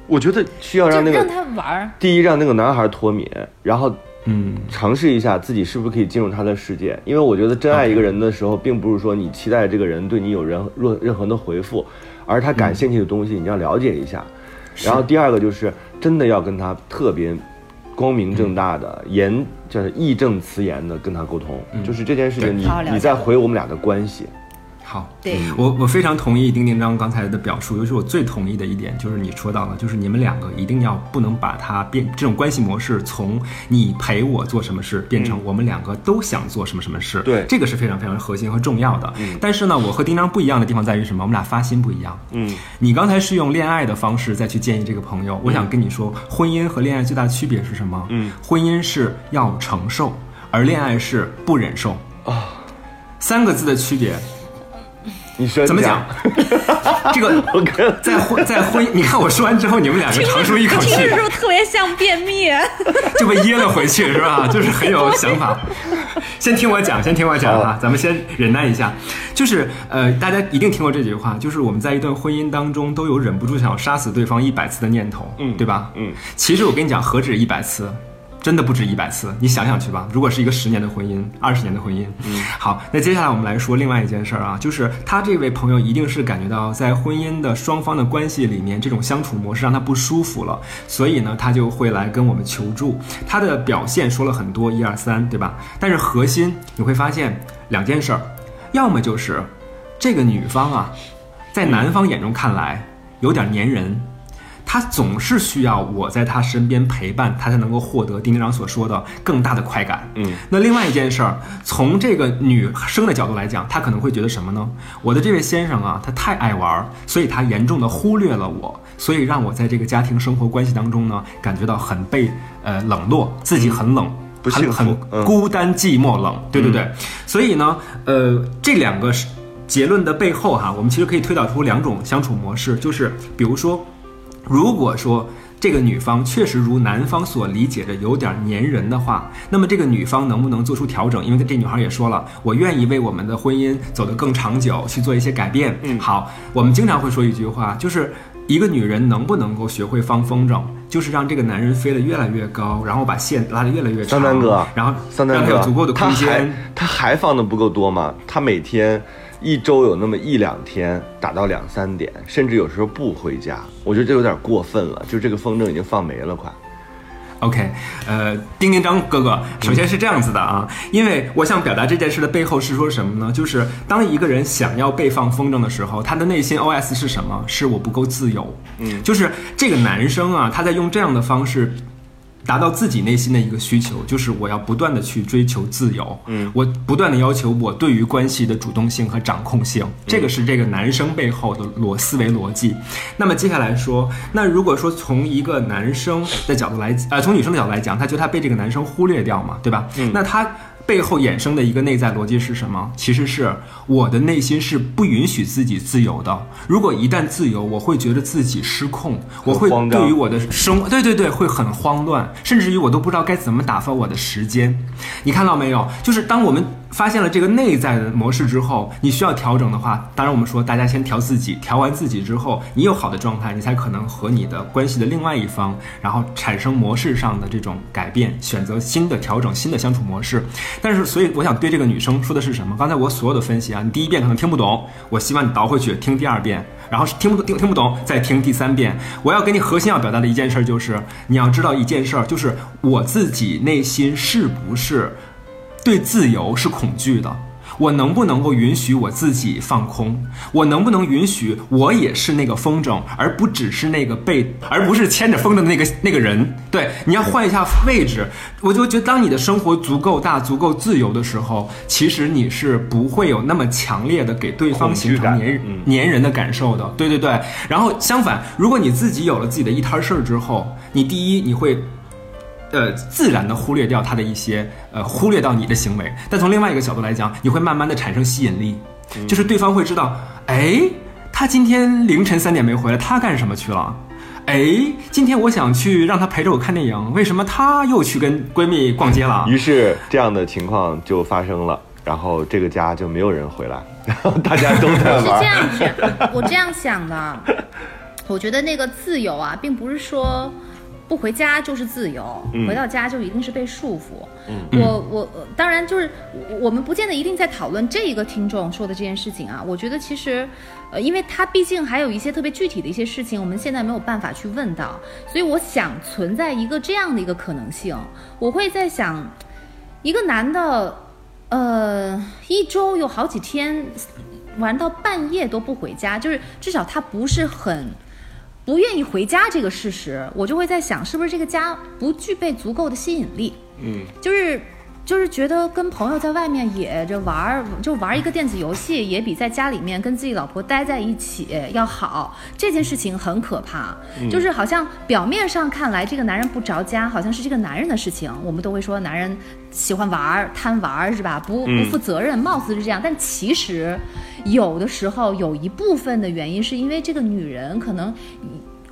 我觉得需要让那个让他玩儿。第一让那个男孩脱敏，然后嗯，尝试一下自己是不是可以进入他的世界。因为我觉得真爱一个人的时候，并不是说你期待这个人对你有任任任何的回复，而他感兴趣的东西你要了解一下。然后第二个就是真的要跟他特别光明正大的言，就是义正辞严的跟他沟通，就是这件事情你你在回我们俩的关系。好，对，我我非常同意丁丁章刚才的表述，尤其是我最同意的一点，就是你说到了，就是你们两个一定要不能把它变这种关系模式从你陪我做什么事变成我们两个都想做什么什么事。对这个是非常非常核心和重要的。但是呢，我和丁章不一样的地方在于什么？我们俩发心不一样。嗯，你刚才是用恋爱的方式再去建议这个朋友，我想跟你说，婚姻和恋爱最大的区别是什么？嗯，婚姻是要承受，而恋爱是不忍受。啊，三个字的区别，你说怎么讲？这个我跟在婚在婚，你看我说完之后，你们两个长舒一口气听，着是不是特别像便秘？就被噎了回去，是吧？就是很有想法。先听我讲，先听我讲哈，咱们先忍耐一下。就是呃，大家一定听过这句话，就是我们在一段婚姻当中都有忍不住想要杀死对方一百次的念头，嗯对吧？嗯，其实我跟你讲，何止一百次。真的不止一百次，你想想去吧。如果是一个十年的婚姻，二十年的婚姻，嗯，好，那接下来我们来说另外一件事儿啊，就是他这位朋友一定是感觉到在婚姻的双方的关系里面，这种相处模式让他不舒服了，所以呢，他就会来跟我们求助。他的表现说了很多，一二三，对吧？但是核心你会发现两件事儿，要么就是这个女方啊，在男方眼中看来有点粘人。他总是需要我在他身边陪伴，他才能够获得丁丁长所说的更大的快感。嗯，那另外一件事儿，从这个女生的角度来讲，她可能会觉得什么呢？我的这位先生啊，他太爱玩儿，所以他严重的忽略了我，所以让我在这个家庭生活关系当中呢，感觉到很被呃冷落，自己很冷。不幸福很孤单寂寞冷，对对对，所以呢，呃，这两个是结论的背后哈，我们其实可以推导出两种相处模式，就是比如说，如果说这个女方确实如男方所理解的有点粘人的话，那么这个女方能不能做出调整？因为这女孩也说了，我愿意为我们的婚姻走得更长久去做一些改变。嗯，好，我们经常会说一句话，就是一个女人能不能够学会放风筝，就是让这个男人飞得越来越高，然后把线拉得越来越长。桑丹哥，然后让他有足够的空他还间。他还放的不够多吗？他每天一周有那么一两天打到两三点，甚至有时候不回家，我觉得这有点过分了。就这个风筝已经放没了，快。OK，呃，丁丁张哥哥，首先是这样子的啊，因为我想表达这件事的背后是说什么呢？就是当一个人想要被放风筝的时候，他的内心 OS 是什么？是我不够自由。嗯，就是这个男生啊，他在用这样的方式。达到自己内心的一个需求，就是我要不断的去追求自由，嗯，我不断的要求我对于关系的主动性和掌控性，这个是这个男生背后的逻思维逻辑。那么接下来说，那如果说从一个男生的角度来，呃，从女生的角度来讲，他觉得他被这个男生忽略掉嘛，对吧？嗯，那他。背后衍生的一个内在逻辑是什么？其实是我的内心是不允许自己自由的。如果一旦自由，我会觉得自己失控，我会对于我的生活，对对对，会很慌乱，甚至于我都不知道该怎么打发我的时间。你看到没有？就是当我们发现了这个内在的模式之后，你需要调整的话，当然我们说大家先调自己，调完自己之后，你有好的状态，你才可能和你的关系的另外一方，然后产生模式上的这种改变，选择新的调整、新的相处模式。但是，所以我想对这个女生说的是什么？刚才我所有的分析啊，你第一遍可能听不懂，我希望你倒回去听第二遍，然后听不听听不懂再听第三遍。我要给你核心要表达的一件事就是，你要知道一件事儿，就是我自己内心是不是对自由是恐惧的。我能不能够允许我自己放空？我能不能允许我也是那个风筝，而不只是那个被，而不是牵着风筝的那个那个人？对，你要换一下位置。我就觉得，当你的生活足够大、足够自由的时候，其实你是不会有那么强烈的给对方形成恐惧粘感嗯粘人的感受的。对对对。然后相反，如果你自己有了自己的一摊事儿之后，你第一你会呃，自然的忽略掉他的一些呃，忽略到你的行为。但从另外一个角度来讲，你会慢慢的产生吸引力，就是对方会知道，哎，他今天凌晨三点没回来，他干什么去了？哎，今天我想去让他陪着我看电影，为什么他又去跟闺蜜逛街了？于是这样的情况就发生了，然后这个家就没有人回来，然 后大家都在玩是这。样子，我这样想的。我觉得那个自由啊，并不是说不回家就是自由，回到家就一定是被束缚。我我呃当然就是我我们不见得一定在讨论这一个听众说的这件事情啊。我觉得其实，呃，因为他毕竟还有一些特别具体的一些事情，我们现在没有办法去问到，所以我想存在一个这样的一个可能性。我会在想，一个男的，呃，一周有好几天玩到半夜都不回家，就是至少他不是很不愿意回家这个事实，我就会在想，是不是这个家不具备足够的吸引力？嗯，就是就是觉得跟朋友在外面野着玩儿，就玩一个电子游戏，也比在家里面跟自己老婆待在一起要好。这件事情很可怕，就是好像表面上看来这个男人不着家，好像是这个男人的事情。我们都会说男人喜欢玩儿、贪玩儿是吧？不不负责任，貌似是这样，但其实有的时候有一部分的原因是因为这个女人可能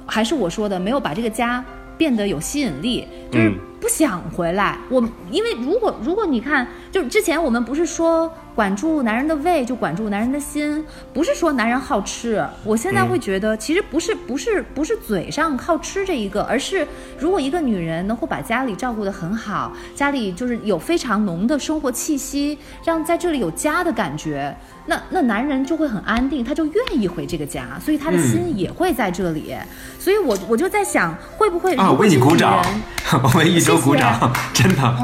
还是我说的，没有把这个家变得有吸引力，就是不想回来。我因为如果如果你看，就之前我们不是说管住男人的胃就管住男人的心，不是说男人好吃。我现在会觉得，其实不是不是不是嘴上好吃这一个，而是如果一个女人能够把家里照顾得很好，家里就是有非常浓的生活气息，让在这里有家的感觉。那那男人就会很安定，他就愿意回这个家，所以他的心也会在这里。所以我我就在想，会不会啊，我为你鼓掌，我为一周鼓掌，真的，哦。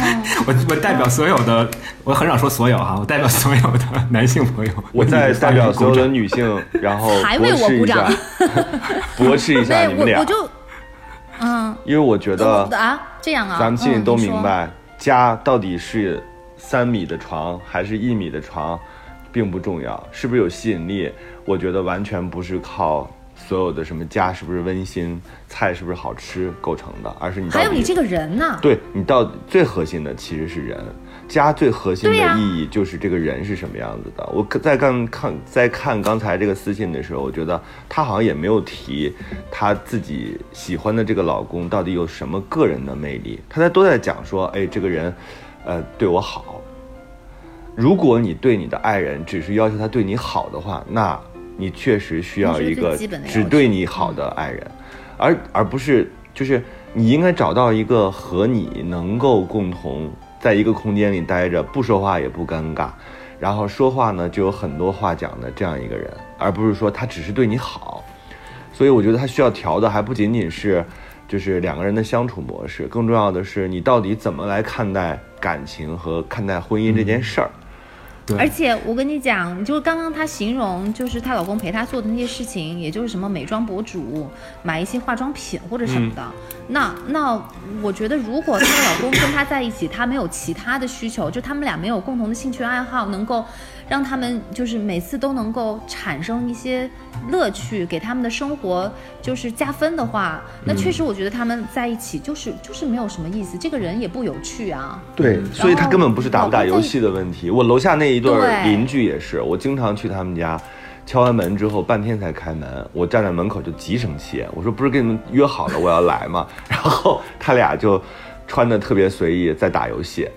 我我代表所有的，我很少说所有哈，我代表所有的 男性朋友，我在代表所有的女性，然后还为驳斥一我鼓掌。下，驳斥一下你们俩我我，就嗯，因为我觉得啊这样啊，咱们心里都明白，家到底是三米的床还是一米的床，并不重要，是不是有吸引力？我觉得完全不是靠所有的什么家是不是温馨，菜是不是好吃构成的，而是你还有你这个人呢？对你到最核心的其实是人，家最核心的意义就是这个人是什么样子的。我在刚看在看刚才这个私信的时候，我觉得她好像也没有提她自己喜欢的这个老公到底有什么个人的魅力，她在都在讲说，哎，这个人，呃，对我好。如果你对你的爱人只是要求他对你好的话，那你确实需要一个只对你好的爱人，而而不是就是你应该找到一个和你能够共同在一个空间里待着，不说话也不尴尬，然后说话呢就有很多话讲的这样一个人，而不是说他只是对你好。所以我觉得他需要调的还不仅仅是就是两个人的相处模式，更重要的是你到底怎么来看待感情和看待婚姻这件事儿。对而且我跟你讲，就是刚刚她形容，就是她老公陪她做的那些事情，也就是什么美妆博主买一些化妆品或者什么的。那那我觉得，如果她的老公跟她在一起，她没有其他的需求，就他们俩没有共同的兴趣爱好，能够让他们就是每次都能够产生一些乐趣，给他们的生活就是加分的话，那确实我觉得他们在一起就是就是没有什么意思，这个人也不有趣啊。对，所以他根本不是打不打游戏的问题。我楼下那一对儿对邻居也是，我经常去他们家，敲完门之后半天才开门，我站在门口就极生气。我说不是跟你们约好了我要来吗？然后他俩就穿的特别随意，在打游戏。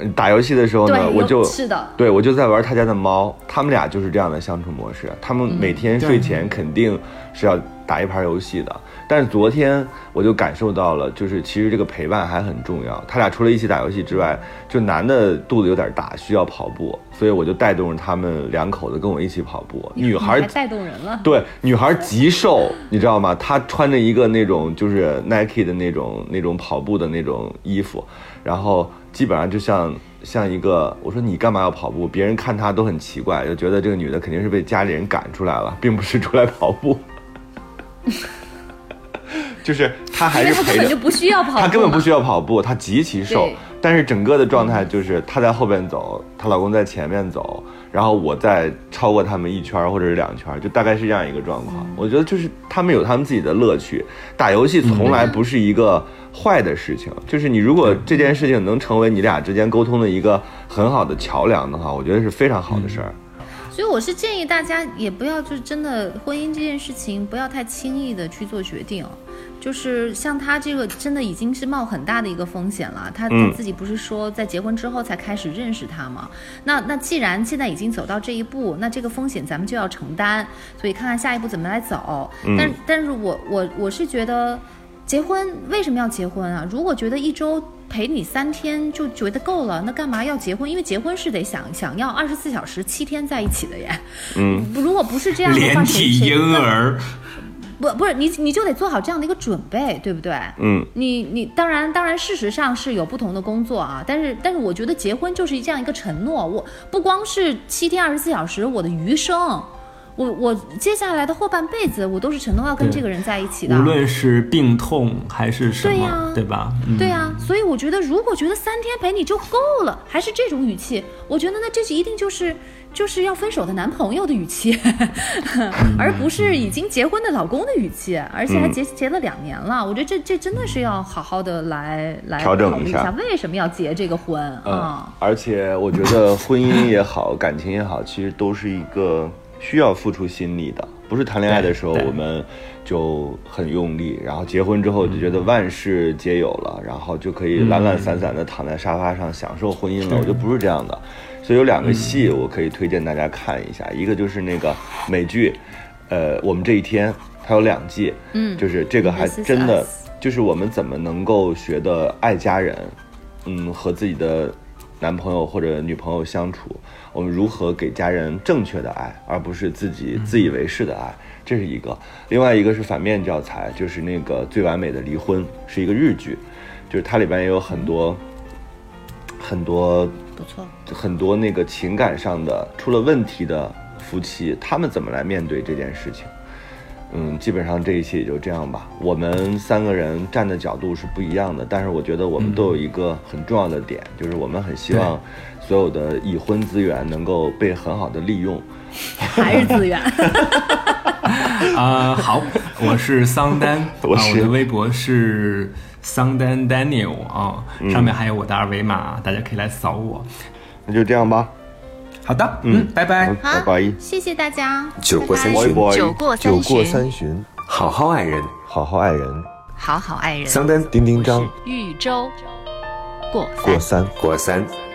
嗯打游戏的时候呢，我就是的对我就在玩他家的猫，他们俩就是这样的相处模式。他们每天睡前肯定是要打一盘游戏的。但是昨天我就感受到了，就是其实这个陪伴还很重要。他俩除了一起打游戏之外，就男的肚子有点大，需要跑步，所以我就带动着他们两口子跟我一起跑步。女孩带动人了。对，女孩极瘦，你知道吗？她穿着一个那种就是 Nike 的那种那种跑步的那种衣服，然后基本上就像像一个，我说你干嘛要跑步？别人看她都很奇怪，就觉得这个女的肯定是被家里人赶出来了，并不是出来跑步。就是她还是陪着他根本就不需要跑步，她根本不需要跑步，她极其瘦对，但是整个的状态就是她在后边走，她老公在前面走，然后我再超过他们一圈儿或者是两圈儿，就大概是这样一个状况。我觉得就是他们有他们自己的乐趣，打游戏从来不是一个坏的事情，就是你如果这件事情能成为你俩之间沟通的一个很好的桥梁的话，我觉得是非常好的事儿。所以我是建议大家也不要就是真的婚姻这件事情不要太轻易的去做决定，就是像他这个真的已经是冒很大的一个风险了。他自己不是说在结婚之后才开始认识他吗？那那既然现在已经走到这一步，那这个风险咱们就要承担，所以看看下一步怎么来走。但但是我我我是觉得。结婚为什么要结婚啊？如果觉得一周陪你三天就觉得够了，那干嘛要结婚？因为结婚是得想想要二十四小时七天在一起的耶。嗯，如果不是这样的话，连体谁婴儿，不不是你你就得做好这样的一个准备，对不对？嗯，你你当然当然，事实上是有不同的工作啊，但是但是我觉得结婚就是这样一个承诺，我不光是七天二十四小时，我的余生。我我接下来的后半辈子，我都是承诺要跟这个人在一起的。无论是病痛还是什么，对呀对吧？嗯对啊，所以我觉得，如果觉得三天陪你就够了，还是这种语气，我觉得那这是一定就是就是要分手的男朋友的语气，而不是已经结婚的老公的语气，而且还结、结了两年了。我觉得这这真的是要好好的来来调整考虑一一下为什么要结这个婚啊、嗯，而且我觉得婚姻也好，感情也好，其实都是一个需要付出心力的。不是谈恋爱的时候我们就很用力，然后结婚之后就觉得万事皆有了，然后就可以懒懒散散的躺在沙发上享受婚姻了。我觉得不是这样的。所以有两个戏我可以推荐大家看一下，一个就是那个美剧，呃，我们这一天，它有两季，嗯就是这个还真的就是我们怎么能够学的爱家人，嗯，和自己的男朋友或者女朋友相处，我们如何给家人正确的爱，而不是自己自以为是的爱，这是一个。另外一个是反面教材，就是那个最完美的离婚，是一个日剧，就是它里边也有很多很多不错。很多那个情感上的出了问题的夫妻，他们怎么来面对这件事情？嗯，基本上这一期也就这样吧。我们三个人站的角度是不一样的，但是我觉得我们都有一个很重要的点，就是我们很希望所有的已婚资源能够被很好的利用。还是资源，啊、好我是桑丹，我 啊，我的微博是桑丹 Daniel 啊，嗯上面还有我的二维码，大家可以来扫我。那就这样吧，好的，嗯，拜拜。拜拜。谢谢大家，酒过三巡，酒过酒过三巡，好好爱人。好好爱人。好好爱人，桑丹丁丁张豫州过三过三。过三。